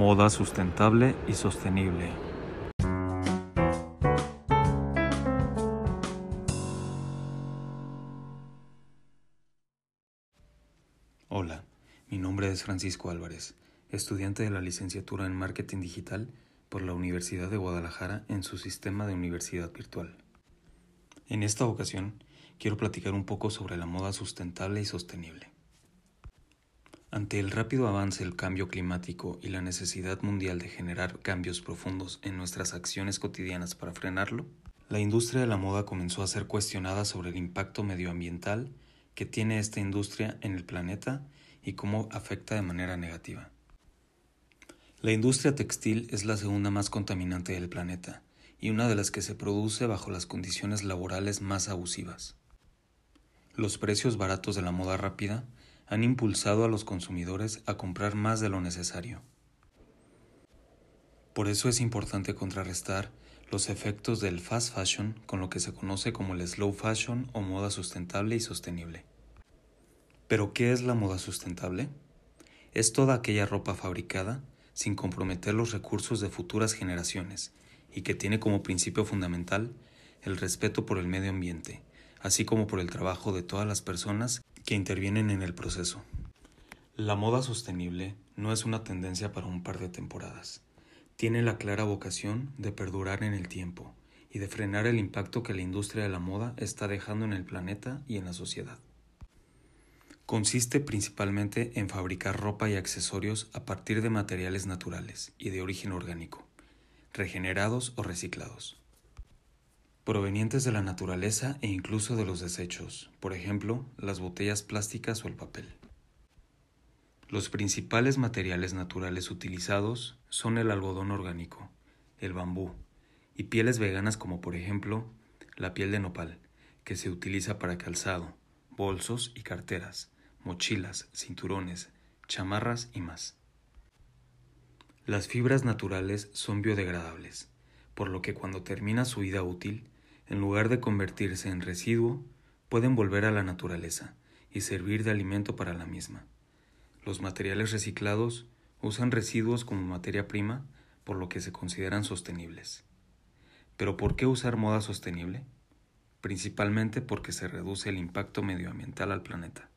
Moda sustentable y sostenible. Hola, mi nombre es Francisco Álvarez, estudiante de la licenciatura en Marketing Digital por la Universidad de Guadalajara en su sistema de universidad virtual. En esta ocasión, quiero platicar un poco sobre la moda sustentable y sostenible. Ante el rápido avance del cambio climático y la necesidad mundial de generar cambios profundos en nuestras acciones cotidianas para frenarlo, la industria de la moda comenzó a ser cuestionada sobre el impacto medioambiental que tiene esta industria en el planeta y cómo afecta de manera negativa. La industria textil es la segunda más contaminante del planeta y una de las que se produce bajo las condiciones laborales más abusivas. Los precios baratos de la moda rápida han impulsado a los consumidores a comprar más de lo necesario. Por eso es importante contrarrestar los efectos del fast fashion con lo que se conoce como el slow fashion o moda sustentable y sostenible. ¿Pero qué es la moda sustentable? Es toda aquella ropa fabricada sin comprometer los recursos de futuras generaciones y que tiene como principio fundamental el respeto por el medio ambiente, así como por el trabajo de todas las personas que intervienen en el proceso. La moda sostenible no es una tendencia para un par de temporadas. Tiene la clara vocación de perdurar en el tiempo y de frenar el impacto que la industria de la moda está dejando en el planeta y en la sociedad. Consiste principalmente en fabricar ropa y accesorios a partir de materiales naturales y de origen orgánico, regenerados o reciclados provenientes de la naturaleza e incluso de los desechos, por ejemplo, las botellas plásticas o el papel. Los principales materiales naturales utilizados son el algodón orgánico, el bambú y pieles veganas como por ejemplo la piel de nopal, que se utiliza para calzado, bolsos y carteras, mochilas, cinturones, chamarras y más. Las fibras naturales son biodegradables, por lo que cuando termina su vida útil en lugar de convertirse en residuo, pueden volver a la naturaleza y servir de alimento para la misma. Los materiales reciclados usan residuos como materia prima, por lo que se consideran sostenibles. ¿Pero por qué usar moda sostenible? Principalmente porque se reduce el impacto medioambiental al planeta.